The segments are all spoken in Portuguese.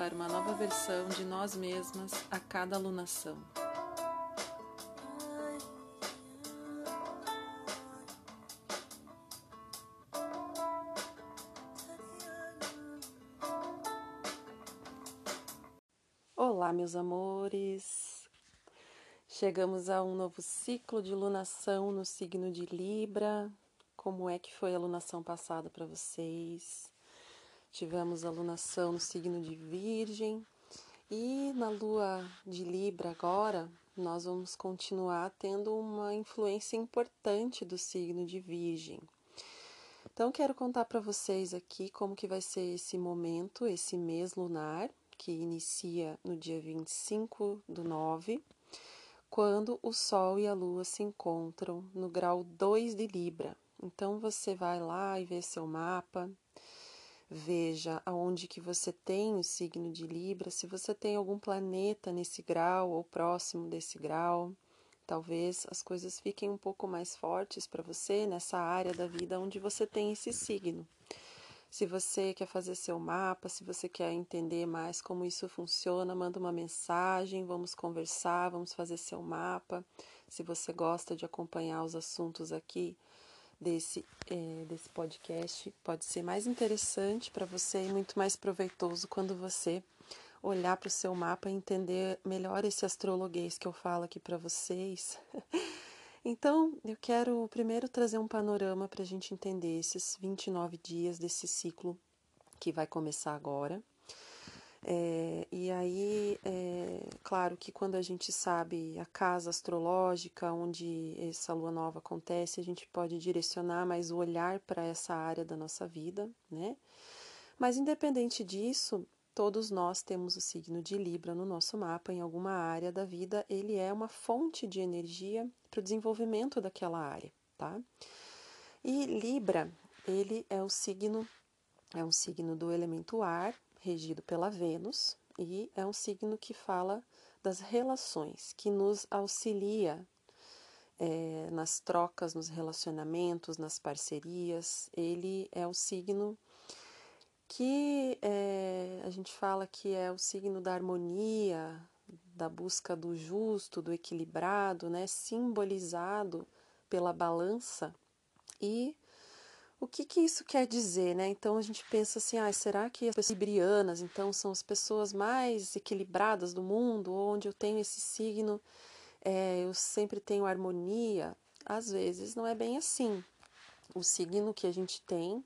para uma nova versão de nós mesmas a cada alunação. Olá, meus amores! Chegamos a um novo ciclo de lunação no signo de Libra. Como é que foi a lunação passada para vocês? Tivemos alunação no signo de Virgem e na lua de Libra agora nós vamos continuar tendo uma influência importante do signo de Virgem. Então quero contar para vocês aqui como que vai ser esse momento, esse mês lunar, que inicia no dia 25 do 9, quando o Sol e a Lua se encontram no grau 2 de Libra. Então você vai lá e vê seu mapa, Veja aonde que você tem o signo de Libra, se você tem algum planeta nesse grau ou próximo desse grau. Talvez as coisas fiquem um pouco mais fortes para você nessa área da vida onde você tem esse signo. Se você quer fazer seu mapa, se você quer entender mais como isso funciona, manda uma mensagem, vamos conversar, vamos fazer seu mapa. Se você gosta de acompanhar os assuntos aqui, desse, é, desse podcast pode ser mais interessante para você e muito mais proveitoso quando você olhar para o seu mapa e entender melhor esse astrologuês que eu falo aqui para vocês. então, eu quero primeiro trazer um panorama para a gente entender esses 29 dias desse ciclo que vai começar agora. É, e aí, é, claro que quando a gente sabe a casa astrológica onde essa lua nova acontece, a gente pode direcionar mais o olhar para essa área da nossa vida, né? Mas independente disso, todos nós temos o signo de Libra no nosso mapa, em alguma área da vida, ele é uma fonte de energia para o desenvolvimento daquela área, tá? E Libra, ele é o signo, é um signo do elemento ar, regido pela Vênus e é um signo que fala das relações, que nos auxilia é, nas trocas, nos relacionamentos, nas parcerias. Ele é o signo que é, a gente fala que é o signo da harmonia, da busca do justo, do equilibrado, né, simbolizado pela balança e o que, que isso quer dizer, né? Então a gente pensa assim, ah, será que as pessoas librianas, então, são as pessoas mais equilibradas do mundo, onde eu tenho esse signo, é, eu sempre tenho harmonia? Às vezes não é bem assim. O signo que a gente tem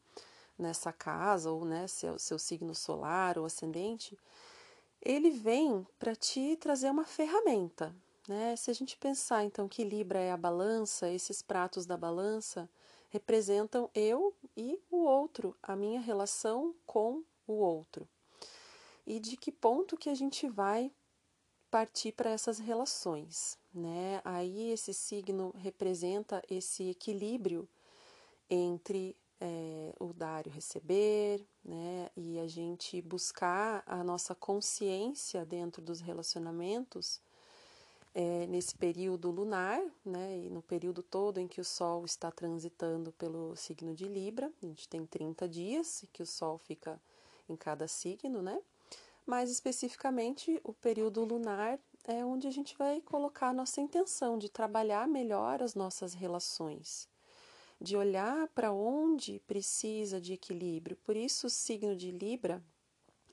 nessa casa, ou né, seu, seu signo solar ou ascendente, ele vem para te trazer uma ferramenta. Né? Se a gente pensar então que Libra é a balança, esses pratos da balança, representam eu e o outro, a minha relação com o outro. E de que ponto que a gente vai partir para essas relações, né? Aí esse signo representa esse equilíbrio entre é, o dar e o receber, né? E a gente buscar a nossa consciência dentro dos relacionamentos é, nesse período lunar, né, e no período todo em que o Sol está transitando pelo signo de Libra, a gente tem 30 dias que o Sol fica em cada signo, né? Mais especificamente, o período lunar é onde a gente vai colocar a nossa intenção de trabalhar melhor as nossas relações, de olhar para onde precisa de equilíbrio. Por isso, o signo de Libra,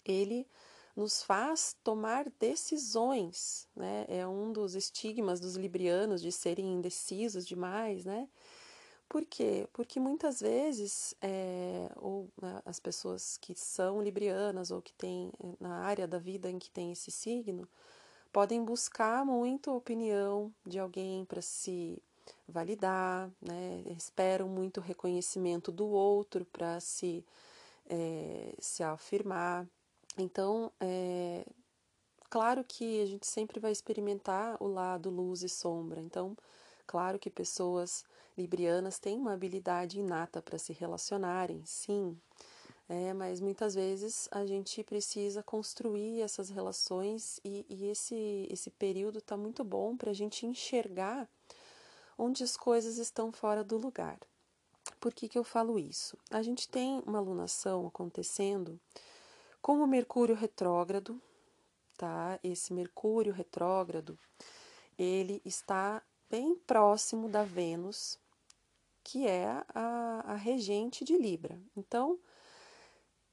ele nos faz tomar decisões, né? É um dos estigmas dos librianos de serem indecisos demais, né? Por quê? Porque muitas vezes, é, ou né, as pessoas que são librianas ou que têm na área da vida em que tem esse signo, podem buscar muito a opinião de alguém para se validar, né? esperam muito reconhecimento do outro para se, é, se afirmar. Então, é, claro que a gente sempre vai experimentar o lado luz e sombra. Então, claro que pessoas librianas têm uma habilidade inata para se relacionarem, sim. É, mas muitas vezes a gente precisa construir essas relações e, e esse, esse período está muito bom para a gente enxergar onde as coisas estão fora do lugar. Por que, que eu falo isso? A gente tem uma alunação acontecendo com o Mercúrio retrógrado, tá? Esse Mercúrio retrógrado, ele está bem próximo da Vênus, que é a, a regente de Libra. Então,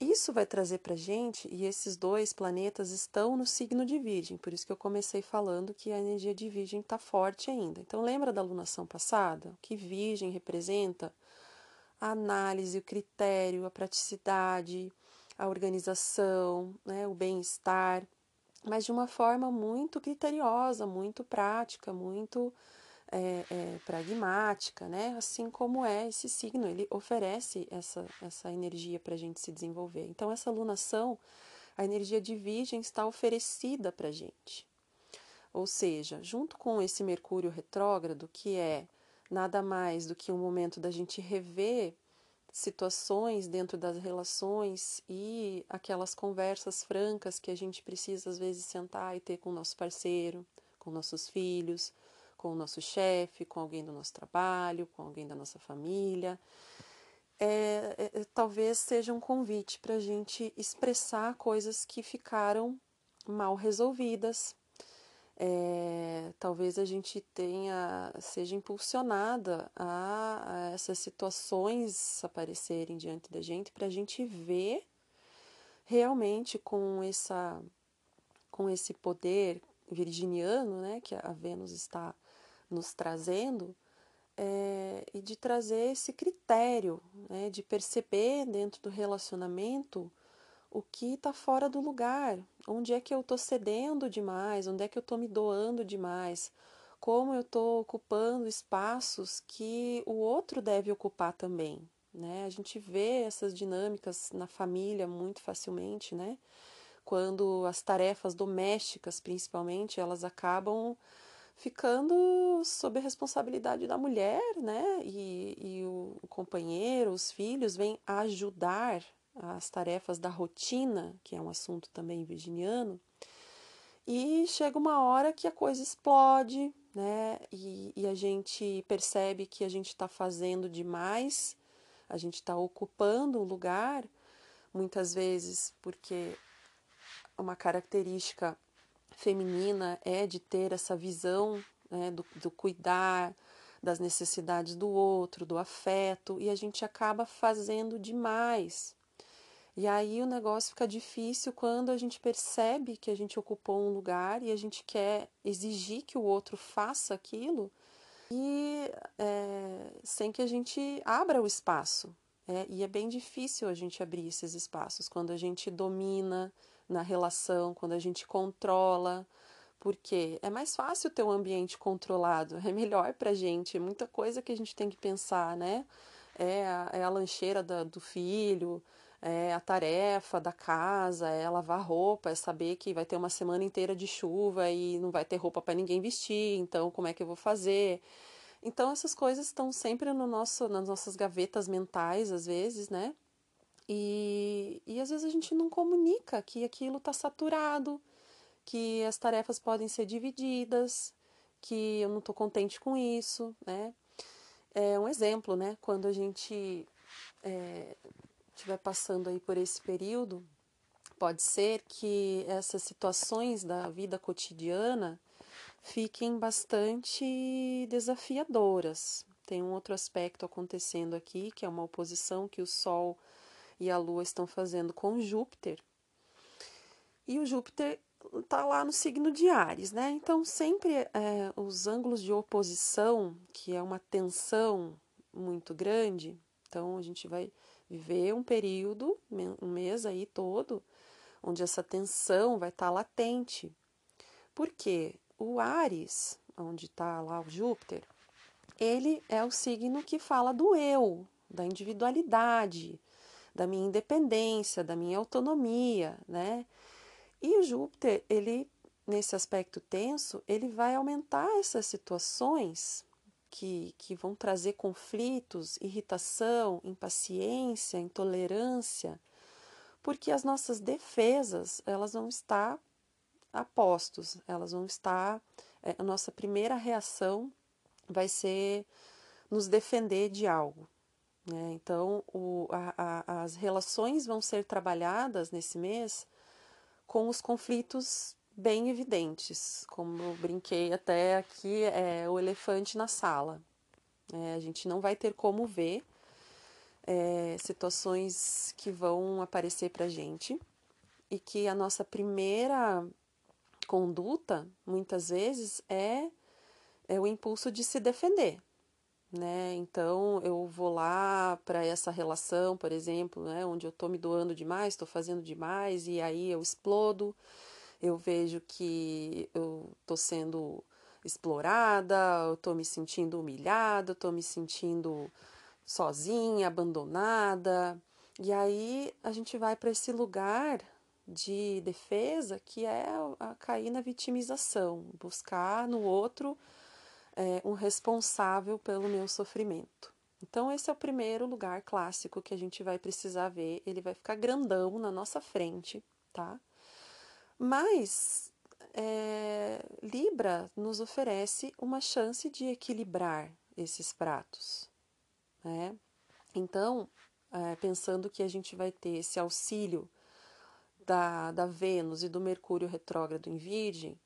isso vai trazer para gente, e esses dois planetas estão no signo de Virgem, por isso que eu comecei falando que a energia de Virgem está forte ainda. Então, lembra da alunação passada? Que Virgem representa a análise, o critério, a praticidade, a organização, né, o bem-estar, mas de uma forma muito criteriosa, muito prática, muito é, é, pragmática, né? Assim como é esse signo, ele oferece essa, essa energia para a gente se desenvolver. Então, essa alunação, a energia de Virgem está oferecida para a gente. Ou seja, junto com esse Mercúrio retrógrado, que é nada mais do que um momento da gente rever situações dentro das relações e aquelas conversas francas que a gente precisa às vezes sentar e ter com o nosso parceiro, com nossos filhos, com o nosso chefe, com alguém do nosso trabalho, com alguém da nossa família. É, é, é talvez seja um convite para a gente expressar coisas que ficaram mal resolvidas. É, talvez a gente tenha seja impulsionada a, a essas situações aparecerem diante da gente para a gente ver realmente com essa com esse poder virginiano, né, que a Vênus está nos trazendo é, e de trazer esse critério, né, de perceber dentro do relacionamento o que está fora do lugar, onde é que eu estou cedendo demais, onde é que eu estou me doando demais, como eu estou ocupando espaços que o outro deve ocupar também. Né? A gente vê essas dinâmicas na família muito facilmente, né? quando as tarefas domésticas, principalmente, elas acabam ficando sob a responsabilidade da mulher, né? E, e o, companheiro, os filhos vêm ajudar as tarefas da rotina, que é um assunto também virginiano, e chega uma hora que a coisa explode, né? E, e a gente percebe que a gente está fazendo demais, a gente está ocupando um lugar, muitas vezes porque uma característica feminina é de ter essa visão né, do, do cuidar das necessidades do outro, do afeto, e a gente acaba fazendo demais. E aí o negócio fica difícil quando a gente percebe que a gente ocupou um lugar e a gente quer exigir que o outro faça aquilo e é, sem que a gente abra o espaço. É, e é bem difícil a gente abrir esses espaços quando a gente domina, na relação, quando a gente controla, porque é mais fácil ter um ambiente controlado, é melhor para a gente, é muita coisa que a gente tem que pensar, né? É a, é a lancheira da, do filho, é a tarefa da casa, é lavar roupa, é saber que vai ter uma semana inteira de chuva e não vai ter roupa para ninguém vestir, então como é que eu vou fazer? Então essas coisas estão sempre no nosso, nas nossas gavetas mentais, às vezes, né? E, e às vezes a gente não comunica que aquilo está saturado, que as tarefas podem ser divididas, que eu não estou contente com isso, né? É um exemplo, né? Quando a gente estiver passando aí por esse período, pode ser que essas situações da vida cotidiana fiquem bastante desafiadoras. Tem um outro aspecto acontecendo aqui, que é uma oposição que o Sol e a Lua estão fazendo com Júpiter. E o Júpiter está lá no signo de Ares, né? Então, sempre é, os ângulos de oposição, que é uma tensão muito grande, então a gente vai viver um período, um mês aí todo, onde essa tensão vai estar tá latente. Porque o Ares, onde está lá o Júpiter, ele é o signo que fala do eu, da individualidade, da minha independência, da minha autonomia, né? E o Júpiter, ele nesse aspecto tenso, ele vai aumentar essas situações que, que vão trazer conflitos, irritação, impaciência, intolerância, porque as nossas defesas elas vão estar a postos, elas vão estar. É, a nossa primeira reação vai ser nos defender de algo. Né? Então, o, a, a, as relações vão ser trabalhadas nesse mês com os conflitos bem evidentes, como eu brinquei até aqui, é o elefante na sala. É, a gente não vai ter como ver é, situações que vão aparecer para gente e que a nossa primeira conduta, muitas vezes, é, é o impulso de se defender. Né? Então eu vou lá para essa relação, por exemplo, né, onde eu estou me doando demais, estou fazendo demais e aí eu explodo eu vejo que eu estou sendo explorada, eu estou me sentindo humilhada, estou me sentindo sozinha, abandonada. E aí a gente vai para esse lugar de defesa que é a cair na vitimização, buscar no outro é, um responsável pelo meu sofrimento. Então, esse é o primeiro lugar clássico que a gente vai precisar ver. Ele vai ficar grandão na nossa frente, tá? Mas é, Libra nos oferece uma chance de equilibrar esses pratos. Né? Então, é, pensando que a gente vai ter esse auxílio da, da Vênus e do Mercúrio retrógrado em Virgem,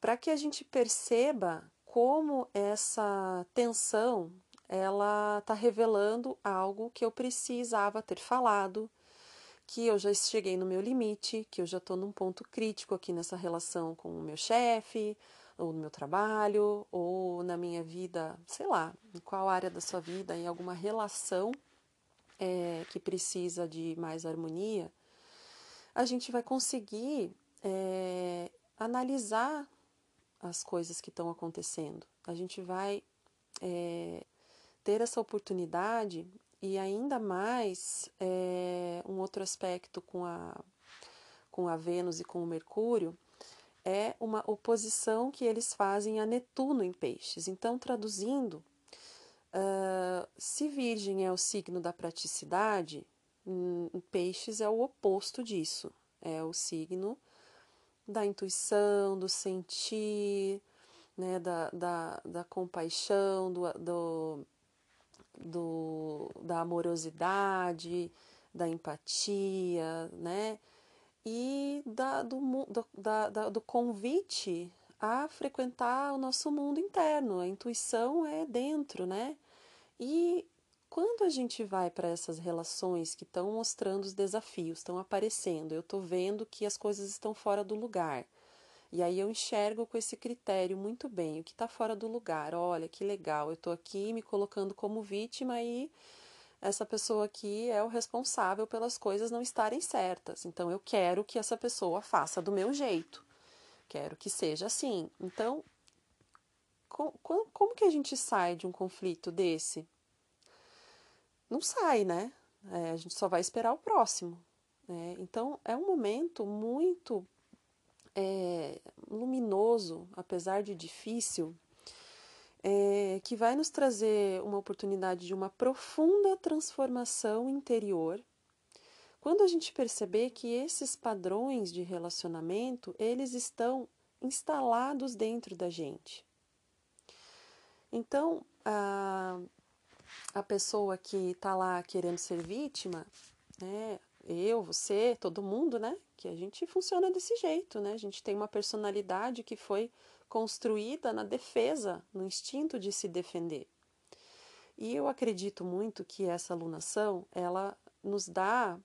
para que a gente perceba como essa tensão ela está revelando algo que eu precisava ter falado, que eu já cheguei no meu limite, que eu já estou num ponto crítico aqui nessa relação com o meu chefe, ou no meu trabalho, ou na minha vida, sei lá, em qual área da sua vida, em alguma relação é, que precisa de mais harmonia, a gente vai conseguir é, analisar as coisas que estão acontecendo. A gente vai é, ter essa oportunidade e ainda mais é, um outro aspecto com a, com a Vênus e com o Mercúrio é uma oposição que eles fazem a Netuno em Peixes. Então, traduzindo, uh, se Virgem é o signo da praticidade, em Peixes é o oposto disso. É o signo da intuição, do sentir, né, da, da, da compaixão, do, do do, da amorosidade, da empatia, né? E da, do, da, da, do convite a frequentar o nosso mundo interno. A intuição é dentro, né? E quando a gente vai para essas relações que estão mostrando os desafios, estão aparecendo, eu estou vendo que as coisas estão fora do lugar e aí eu enxergo com esse critério muito bem o que está fora do lugar. Olha que legal, eu estou aqui me colocando como vítima e essa pessoa aqui é o responsável pelas coisas não estarem certas. Então eu quero que essa pessoa faça do meu jeito. Quero que seja assim. Então, como, como que a gente sai de um conflito desse? Não sai, né? É, a gente só vai esperar o próximo. Né? Então, é um momento muito é, luminoso, apesar de difícil, é, que vai nos trazer uma oportunidade de uma profunda transformação interior. Quando a gente perceber que esses padrões de relacionamento, eles estão instalados dentro da gente. Então, a, a pessoa que está lá querendo ser vítima, né, eu, você, todo mundo, né? Que a gente funciona desse jeito, né? A gente tem uma personalidade que foi construída na defesa, no instinto de se defender. E eu acredito muito que essa alunação, ela nos dá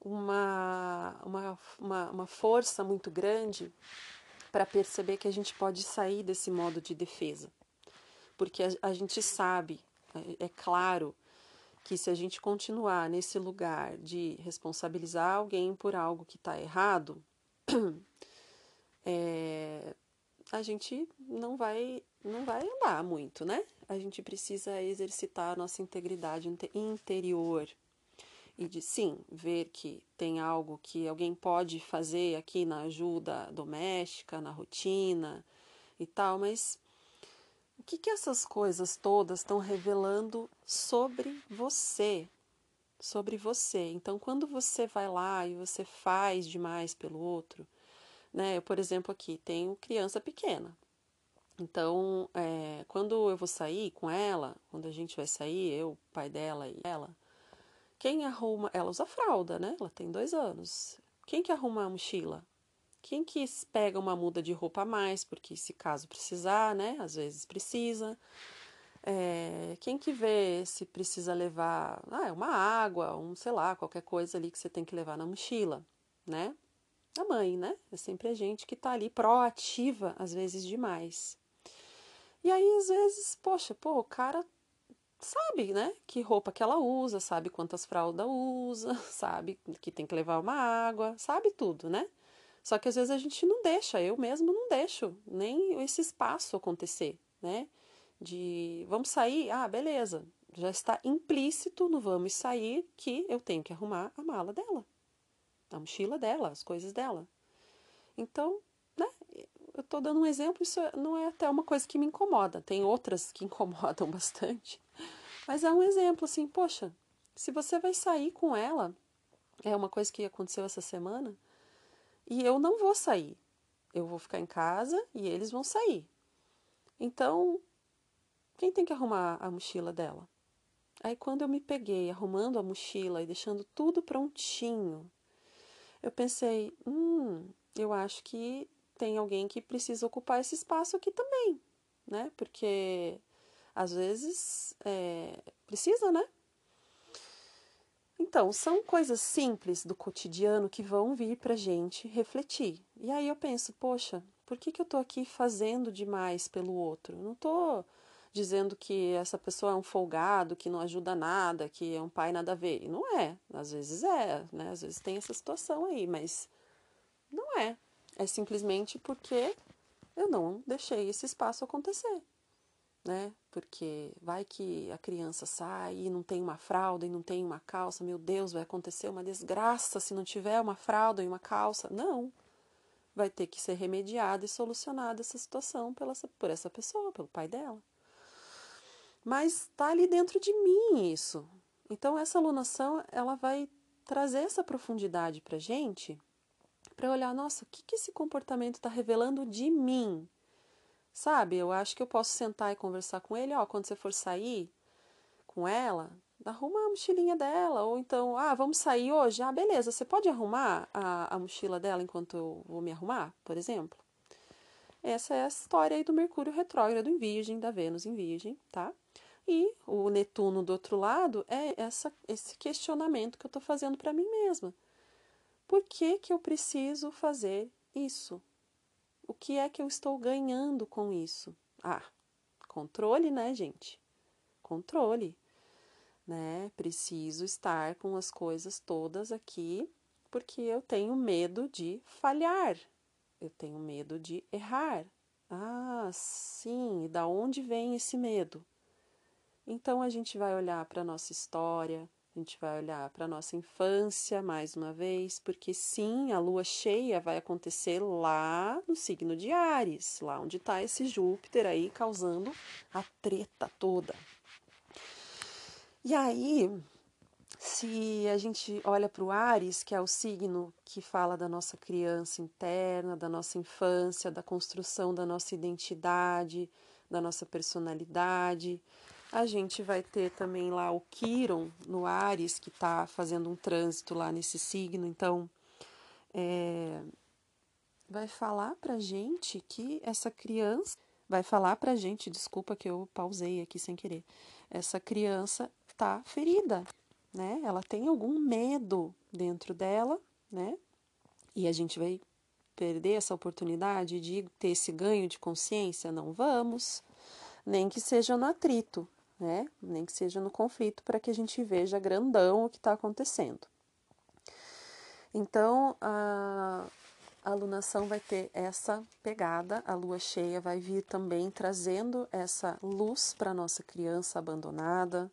uma, uma, uma, uma força muito grande para perceber que a gente pode sair desse modo de defesa. Porque a, a gente sabe, é, é claro, que se a gente continuar nesse lugar de responsabilizar alguém por algo que está errado, é, a gente não vai não vai andar muito, né? A gente precisa exercitar a nossa integridade interior. e de sim ver que tem algo que alguém pode fazer aqui na ajuda doméstica, na rotina e tal, mas que, que essas coisas todas estão revelando sobre você? Sobre você. Então, quando você vai lá e você faz demais pelo outro, né? Eu, por exemplo, aqui tenho criança pequena. Então, é, quando eu vou sair com ela, quando a gente vai sair, eu, pai dela e ela, quem arruma. Ela usa fralda, né? Ela tem dois anos. Quem que arruma a mochila? Quem que pega uma muda de roupa a mais, porque se caso precisar, né? Às vezes precisa. É, quem que vê se precisa levar ah, uma água, um, sei lá, qualquer coisa ali que você tem que levar na mochila, né? A mãe, né? É sempre a gente que tá ali proativa, às vezes demais. E aí, às vezes, poxa, pô, o cara sabe, né? Que roupa que ela usa, sabe quantas fraldas usa, sabe que tem que levar uma água, sabe tudo, né? Só que às vezes a gente não deixa, eu mesmo não deixo nem esse espaço acontecer, né? De vamos sair, ah, beleza, já está implícito no vamos sair que eu tenho que arrumar a mala dela, a mochila dela, as coisas dela. Então, né? Eu estou dando um exemplo, isso não é até uma coisa que me incomoda, tem outras que incomodam bastante, mas é um exemplo assim, poxa, se você vai sair com ela, é uma coisa que aconteceu essa semana e eu não vou sair. Eu vou ficar em casa e eles vão sair. Então, quem tem que arrumar a mochila dela? Aí, quando eu me peguei arrumando a mochila e deixando tudo prontinho, eu pensei: hum, eu acho que tem alguém que precisa ocupar esse espaço aqui também, né? Porque às vezes é, precisa, né? Então, são coisas simples do cotidiano que vão vir para gente refletir. E aí eu penso, poxa, por que, que eu estou aqui fazendo demais pelo outro? não estou dizendo que essa pessoa é um folgado, que não ajuda nada, que é um pai nada a ver. E não é. Às vezes é, né? Às vezes tem essa situação aí, mas não é. É simplesmente porque eu não deixei esse espaço acontecer né? Porque vai que a criança sai e não tem uma fralda e não tem uma calça, meu Deus, vai acontecer uma desgraça se não tiver uma fralda e uma calça. Não. Vai ter que ser remediada e solucionada essa situação pela, por essa pessoa, pelo pai dela. Mas está ali dentro de mim isso. Então essa alunação ela vai trazer essa profundidade para gente, para olhar, nossa, o que, que esse comportamento está revelando de mim? Sabe? Eu acho que eu posso sentar e conversar com ele, ó, quando você for sair com ela, arruma a mochilinha dela, ou então, ah, vamos sair hoje? Ah, beleza, você pode arrumar a, a mochila dela enquanto eu vou me arrumar, por exemplo? Essa é a história aí do Mercúrio retrógrado em Virgem, da Vênus em Virgem, tá? E o Netuno do outro lado é essa, esse questionamento que eu estou fazendo para mim mesma. Por que, que eu preciso fazer isso? O que é que eu estou ganhando com isso? Ah, controle, né, gente? Controle, né? Preciso estar com as coisas todas aqui porque eu tenho medo de falhar. Eu tenho medo de errar. Ah, sim, e da onde vem esse medo? Então a gente vai olhar para a nossa história, gente vai olhar para a nossa infância mais uma vez, porque sim, a lua cheia vai acontecer lá no signo de Ares, lá onde está esse Júpiter aí causando a treta toda. E aí, se a gente olha para o Ares, que é o signo que fala da nossa criança interna, da nossa infância, da construção da nossa identidade, da nossa personalidade, a gente vai ter também lá o Quiron no Ares, que está fazendo um trânsito lá nesse signo. Então, é, vai falar para gente que essa criança. Vai falar para gente, desculpa que eu pausei aqui sem querer. Essa criança está ferida, né? Ela tem algum medo dentro dela, né? E a gente vai perder essa oportunidade de ter esse ganho de consciência? Não vamos, nem que seja no atrito, né? Nem que seja no conflito, para que a gente veja grandão o que está acontecendo. Então, a, a alunação vai ter essa pegada, a lua cheia vai vir também trazendo essa luz para nossa criança abandonada,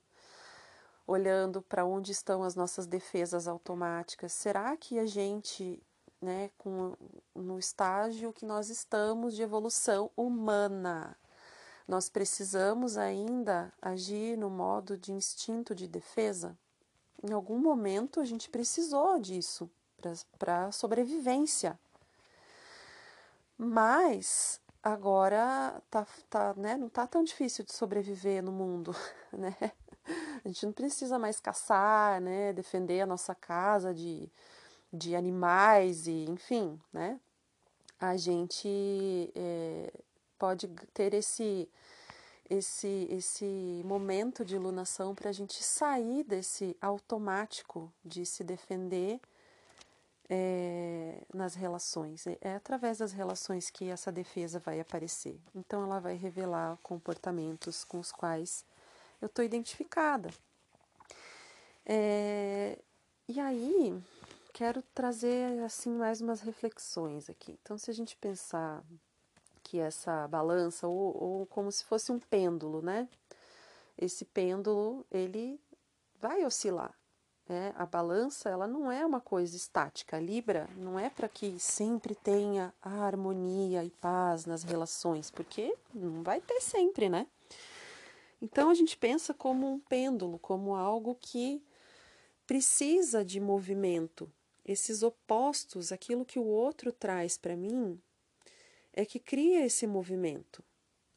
olhando para onde estão as nossas defesas automáticas. Será que a gente, né, com, no estágio que nós estamos de evolução humana, nós precisamos ainda agir no modo de instinto de defesa? Em algum momento a gente precisou disso para sobrevivência. Mas agora tá, tá, né, não tá tão difícil de sobreviver no mundo, né? A gente não precisa mais caçar, né, defender a nossa casa de, de animais e, enfim, né? A gente é, pode ter esse esse esse momento de iluminação para a gente sair desse automático de se defender é, nas relações. É, é através das relações que essa defesa vai aparecer. Então, ela vai revelar comportamentos com os quais eu estou identificada. É, e aí, quero trazer assim mais umas reflexões aqui. Então, se a gente pensar que essa balança, ou, ou como se fosse um pêndulo, né? Esse pêndulo, ele vai oscilar. É, a balança ela não é uma coisa estática. A Libra não é para que sempre tenha harmonia e paz nas relações, porque não vai ter sempre, né? Então a gente pensa como um pêndulo, como algo que precisa de movimento. Esses opostos, aquilo que o outro traz para mim, é que cria esse movimento.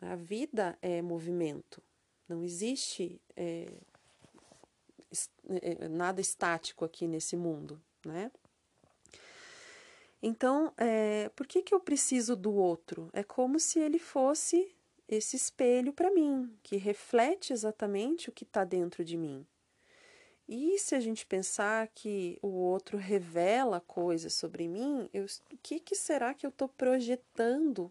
A vida é movimento. Não existe é, é, nada estático aqui nesse mundo, né? Então, é, por que, que eu preciso do outro? É como se ele fosse esse espelho para mim, que reflete exatamente o que está dentro de mim. E se a gente pensar que o outro revela coisas sobre mim, o que, que será que eu estou projetando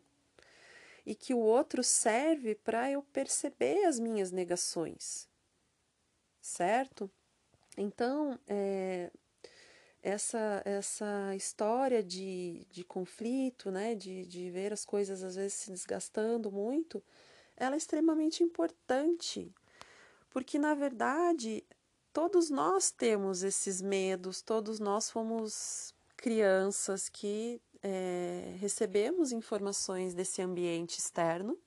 e que o outro serve para eu perceber as minhas negações? certo? Então, é, essa, essa história de, de conflito, né, de, de ver as coisas às vezes se desgastando muito, ela é extremamente importante, porque na verdade todos nós temos esses medos, todos nós fomos crianças que é, recebemos informações desse ambiente externo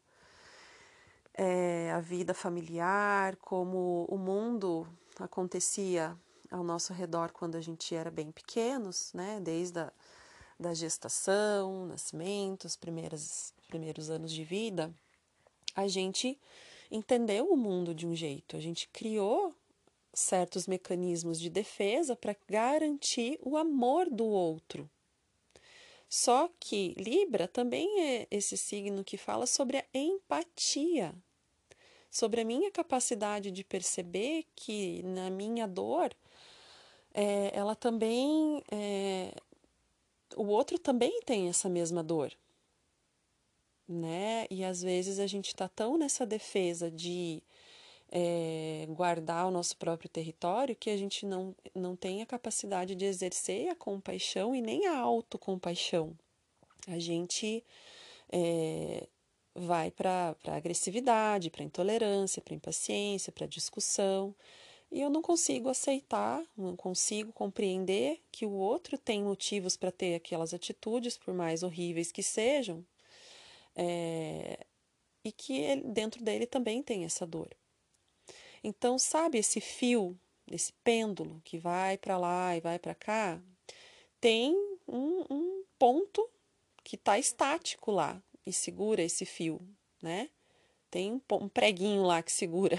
é, a vida familiar, como o mundo acontecia ao nosso redor quando a gente era bem pequenos, né? Desde a da gestação, nascimento, os primeiros, primeiros anos de vida, a gente entendeu o mundo de um jeito, a gente criou certos mecanismos de defesa para garantir o amor do outro. Só que Libra também é esse signo que fala sobre a empatia, sobre a minha capacidade de perceber que na minha dor, é, ela também, é, o outro também tem essa mesma dor, né? E às vezes a gente está tão nessa defesa de é, guardar o nosso próprio território que a gente não, não tem a capacidade de exercer a compaixão e nem a autocompaixão. A gente é, vai para a agressividade, para intolerância, para impaciência, para discussão. E eu não consigo aceitar, não consigo compreender que o outro tem motivos para ter aquelas atitudes, por mais horríveis que sejam, é, e que ele, dentro dele também tem essa dor. Então, sabe esse fio, esse pêndulo que vai para lá e vai para cá? Tem um, um ponto que está estático lá e segura esse fio, né? Tem um preguinho lá que segura,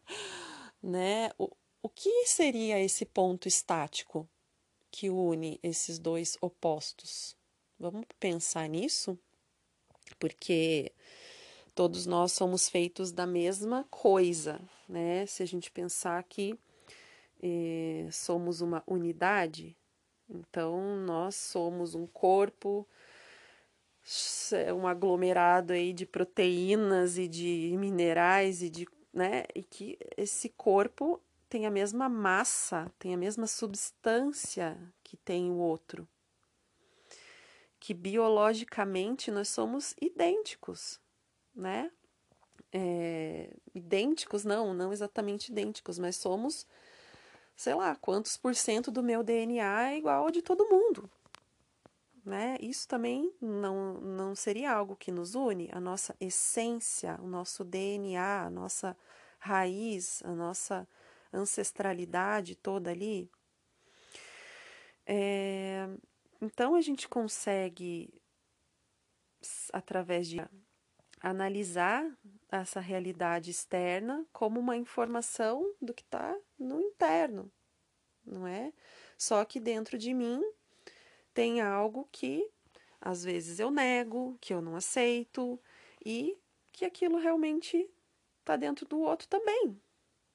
né? O, o que seria esse ponto estático que une esses dois opostos? Vamos pensar nisso? Porque todos nós somos feitos da mesma coisa, né? Se a gente pensar que eh, somos uma unidade, então nós somos um corpo, um aglomerado aí de proteínas e de minerais e de, né? E que esse corpo tem a mesma massa, tem a mesma substância que tem o outro. Que biologicamente nós somos idênticos, né? É, idênticos, não, não exatamente idênticos, mas somos, sei lá, quantos por cento do meu DNA é igual ao de todo mundo. Né? Isso também não, não seria algo que nos une, a nossa essência, o nosso DNA, a nossa raiz, a nossa ancestralidade toda ali. É, então a gente consegue, através de analisar essa realidade externa como uma informação do que está no interno, não é? Só que dentro de mim tem algo que às vezes eu nego, que eu não aceito e que aquilo realmente está dentro do outro também,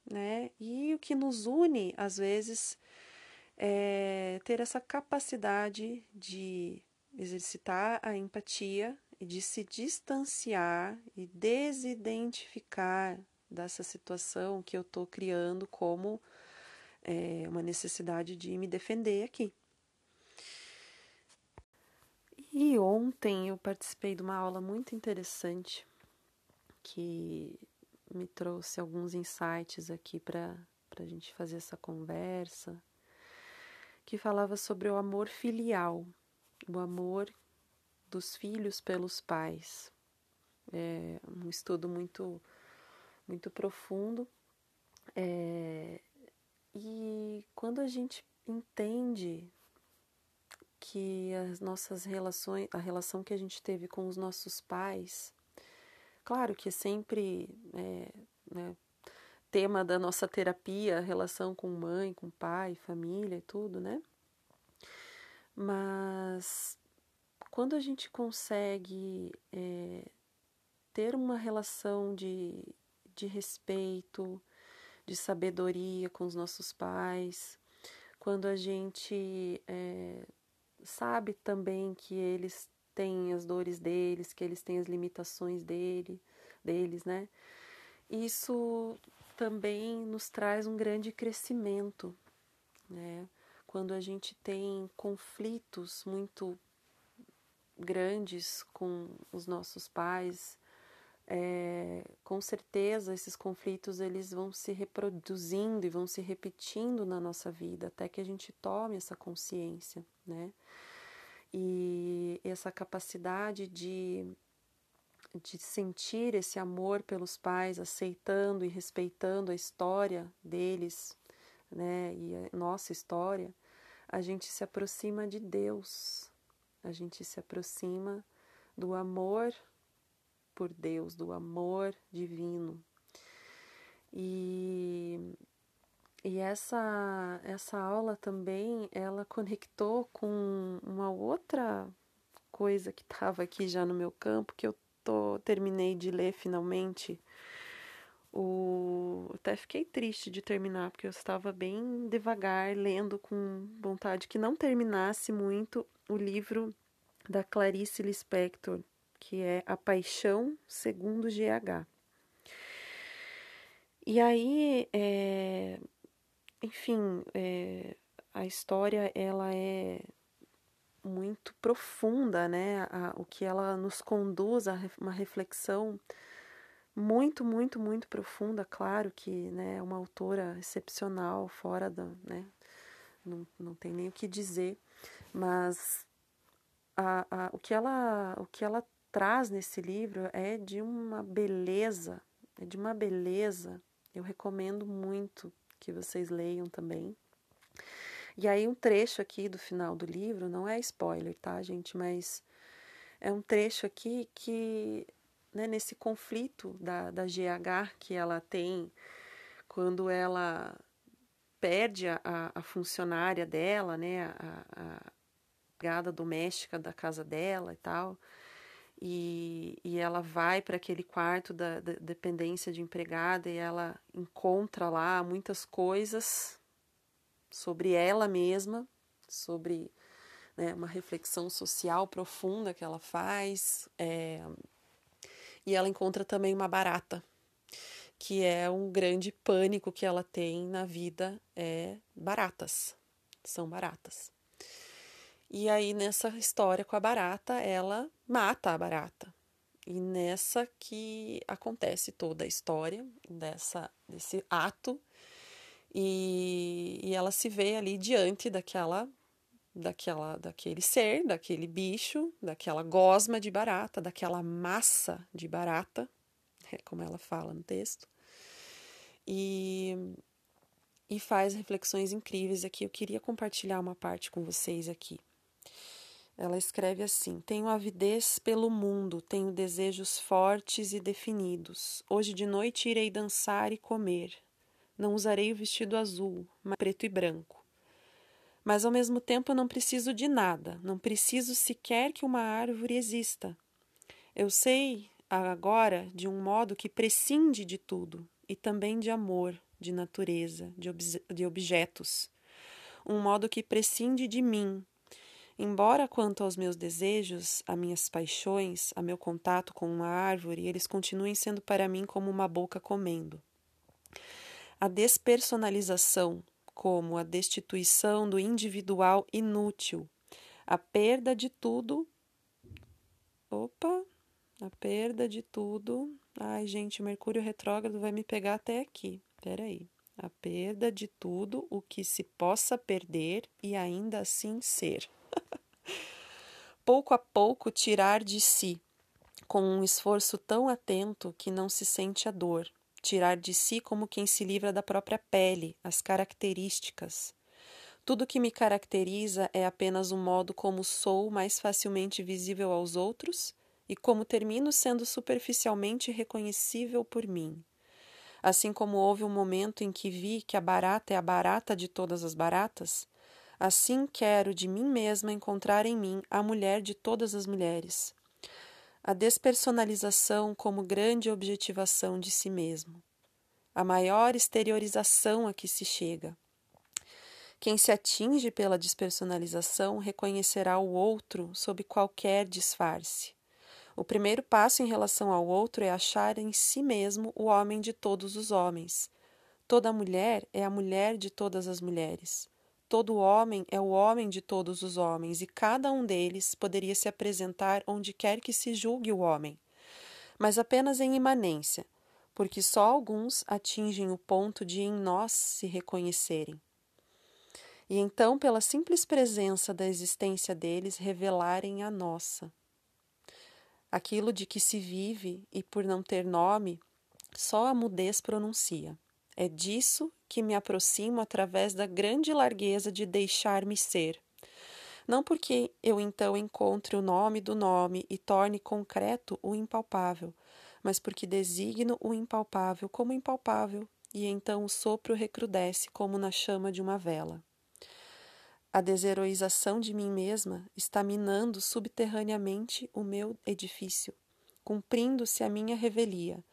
né? E o que nos une às vezes é ter essa capacidade de exercitar a empatia e de se distanciar e desidentificar dessa situação que eu estou criando como é, uma necessidade de me defender aqui. E ontem eu participei de uma aula muito interessante que me trouxe alguns insights aqui para a gente fazer essa conversa, que falava sobre o amor filial, o amor dos filhos pelos pais. É um estudo muito, muito profundo. É, e quando a gente entende que as nossas relações, a relação que a gente teve com os nossos pais, claro que é sempre é, né, tema da nossa terapia, a relação com mãe, com pai, família e tudo, né? Mas quando a gente consegue é, ter uma relação de, de respeito, de sabedoria com os nossos pais, quando a gente é, sabe também que eles têm as dores deles, que eles têm as limitações dele, deles, né? Isso também nos traz um grande crescimento, né? Quando a gente tem conflitos muito grandes com os nossos pais, é, com certeza esses conflitos eles vão se reproduzindo e vão se repetindo na nossa vida até que a gente tome essa consciência, né? E essa capacidade de, de sentir esse amor pelos pais, aceitando e respeitando a história deles, né? E a nossa história, a gente se aproxima de Deus, a gente se aproxima do amor por Deus, do amor divino. E, e essa, essa aula também, ela conectou com uma outra coisa que estava aqui já no meu campo, que eu tô, terminei de ler finalmente. O, até fiquei triste de terminar, porque eu estava bem devagar, lendo com vontade que não terminasse muito o livro da Clarice Lispector, que é A Paixão Segundo GH. E aí, é, enfim, é, a história ela é muito profunda, né? A, o que ela nos conduz a uma reflexão muito, muito, muito profunda. Claro que né, é uma autora excepcional, fora da, né? Não, não tem nem o que dizer, mas a, a, o, que ela, o que ela traz nesse livro é de uma beleza, é de uma beleza. Eu recomendo muito que vocês leiam também. E aí um trecho aqui do final do livro, não é spoiler, tá, gente? Mas é um trecho aqui que, né, nesse conflito da, da GH que ela tem quando ela perde a, a funcionária dela, né, a, a, doméstica da casa dela e tal. E, e ela vai para aquele quarto da, da, dependência de empregada e ela encontra lá muitas coisas sobre ela mesma, sobre né, uma reflexão social profunda que ela faz. É, e ela encontra também uma barata, que é um grande pânico que ela tem na vida, é baratas. São baratas. E aí, nessa história com a barata, ela mata a barata. E nessa que acontece toda a história dessa, desse ato, e, e ela se vê ali diante daquela, daquela, daquele ser, daquele bicho, daquela gosma de barata, daquela massa de barata, é como ela fala no texto, e, e faz reflexões incríveis aqui. Eu queria compartilhar uma parte com vocês aqui. Ela escreve assim: Tenho avidez pelo mundo, tenho desejos fortes e definidos. Hoje de noite irei dançar e comer. Não usarei o vestido azul, mas preto e branco. Mas ao mesmo tempo não preciso de nada, não preciso sequer que uma árvore exista. Eu sei agora de um modo que prescinde de tudo e também de amor, de natureza, de, de objetos. Um modo que prescinde de mim, Embora quanto aos meus desejos, a minhas paixões, a meu contato com uma árvore, eles continuem sendo para mim como uma boca comendo. A despersonalização, como a destituição do individual inútil, a perda de tudo. Opa, a perda de tudo. Ai, gente, Mercúrio retrógrado vai me pegar até aqui. Peraí. A perda de tudo o que se possa perder e ainda assim ser pouco a pouco tirar de si, com um esforço tão atento que não se sente a dor, tirar de si como quem se livra da própria pele, as características. Tudo que me caracteriza é apenas um modo como sou mais facilmente visível aos outros e como termino sendo superficialmente reconhecível por mim. Assim como houve um momento em que vi que a barata é a barata de todas as baratas, Assim quero de mim mesma encontrar em mim a mulher de todas as mulheres. A despersonalização como grande objetivação de si mesmo. A maior exteriorização a que se chega. Quem se atinge pela despersonalização reconhecerá o outro sob qualquer disfarce. O primeiro passo em relação ao outro é achar em si mesmo o homem de todos os homens. Toda mulher é a mulher de todas as mulheres. Todo homem é o homem de todos os homens, e cada um deles poderia se apresentar onde quer que se julgue o homem, mas apenas em imanência, porque só alguns atingem o ponto de em nós se reconhecerem. E então, pela simples presença da existência deles, revelarem a nossa. Aquilo de que se vive e por não ter nome, só a mudez pronuncia. É disso que me aproximo através da grande largueza de deixar-me ser. Não porque eu então encontre o nome do nome e torne concreto o impalpável, mas porque designo o impalpável como impalpável, e então o sopro recrudesce como na chama de uma vela. A desheroização de mim mesma está minando subterraneamente o meu edifício, cumprindo-se a minha revelia,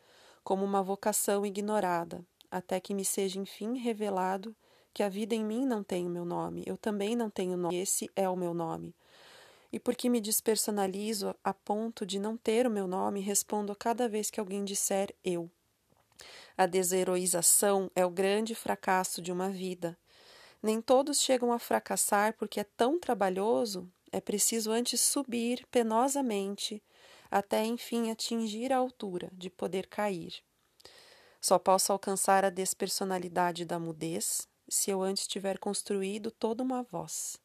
como uma vocação ignorada, até que me seja enfim revelado que a vida em mim não tem o meu nome, eu também não tenho nome, esse é o meu nome. E porque me despersonalizo a ponto de não ter o meu nome, respondo cada vez que alguém disser eu. A desheroização é o grande fracasso de uma vida. Nem todos chegam a fracassar porque é tão trabalhoso, é preciso antes subir penosamente até enfim atingir a altura de poder cair. Só posso alcançar a despersonalidade da mudez se eu antes tiver construído toda uma voz.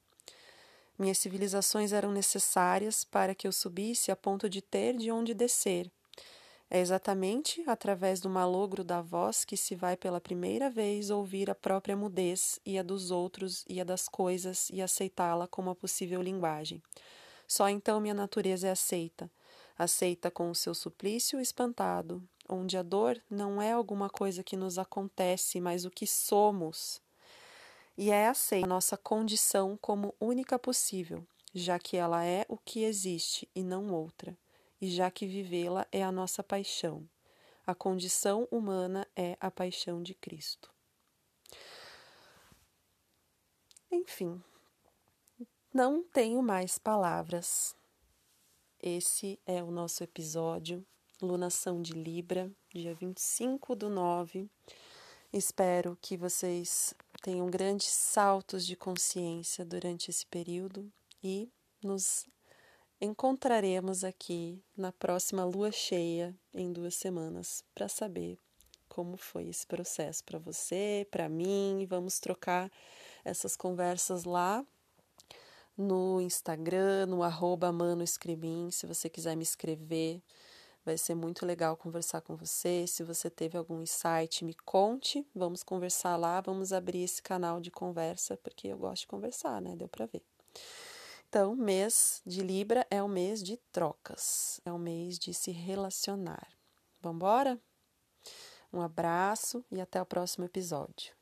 Minhas civilizações eram necessárias para que eu subisse a ponto de ter de onde descer. É exatamente através do malogro da voz que se vai pela primeira vez ouvir a própria mudez e a dos outros e a das coisas e aceitá-la como a possível linguagem. Só então minha natureza é aceita, aceita com o seu suplício espantado, onde a dor não é alguma coisa que nos acontece, mas o que somos. E é aceita a nossa condição como única possível, já que ela é o que existe e não outra, e já que vivê-la é a nossa paixão. A condição humana é a paixão de Cristo. Enfim, não tenho mais palavras. Esse é o nosso episódio lunação de Libra, dia 25 do 9. Espero que vocês tenham grandes saltos de consciência durante esse período e nos encontraremos aqui na próxima lua cheia em duas semanas para saber como foi esse processo para você, para mim. Vamos trocar essas conversas lá no Instagram, no arroba manoescrimin, se você quiser me escrever. Vai ser muito legal conversar com você. Se você teve algum insight, me conte. Vamos conversar lá, vamos abrir esse canal de conversa, porque eu gosto de conversar, né? Deu para ver. Então, mês de Libra é o mês de trocas, é o mês de se relacionar. Vamos embora? Um abraço e até o próximo episódio.